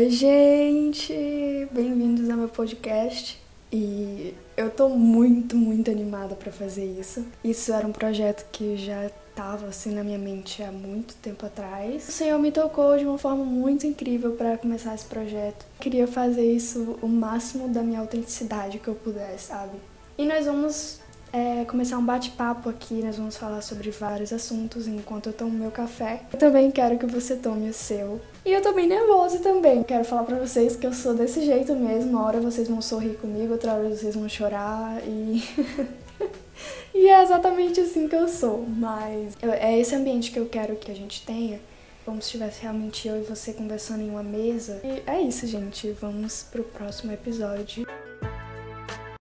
Oi, gente! Bem-vindos ao meu podcast. E eu tô muito, muito animada para fazer isso. Isso era um projeto que já estava assim na minha mente há muito tempo atrás. O Senhor me tocou de uma forma muito incrível para começar esse projeto. Queria fazer isso o máximo da minha autenticidade que eu pudesse, sabe? E nós vamos é, começar um bate-papo aqui, nós vamos falar sobre vários assuntos enquanto eu tomo meu café. Eu também quero que você tome o seu. E eu tô bem nervosa também. Quero falar pra vocês que eu sou desse jeito mesmo. Uma hora vocês vão sorrir comigo, outra hora vocês vão chorar e. e é exatamente assim que eu sou. Mas é esse ambiente que eu quero que a gente tenha. Como se estivesse realmente eu e você conversando em uma mesa. E é isso, gente. Vamos pro próximo episódio.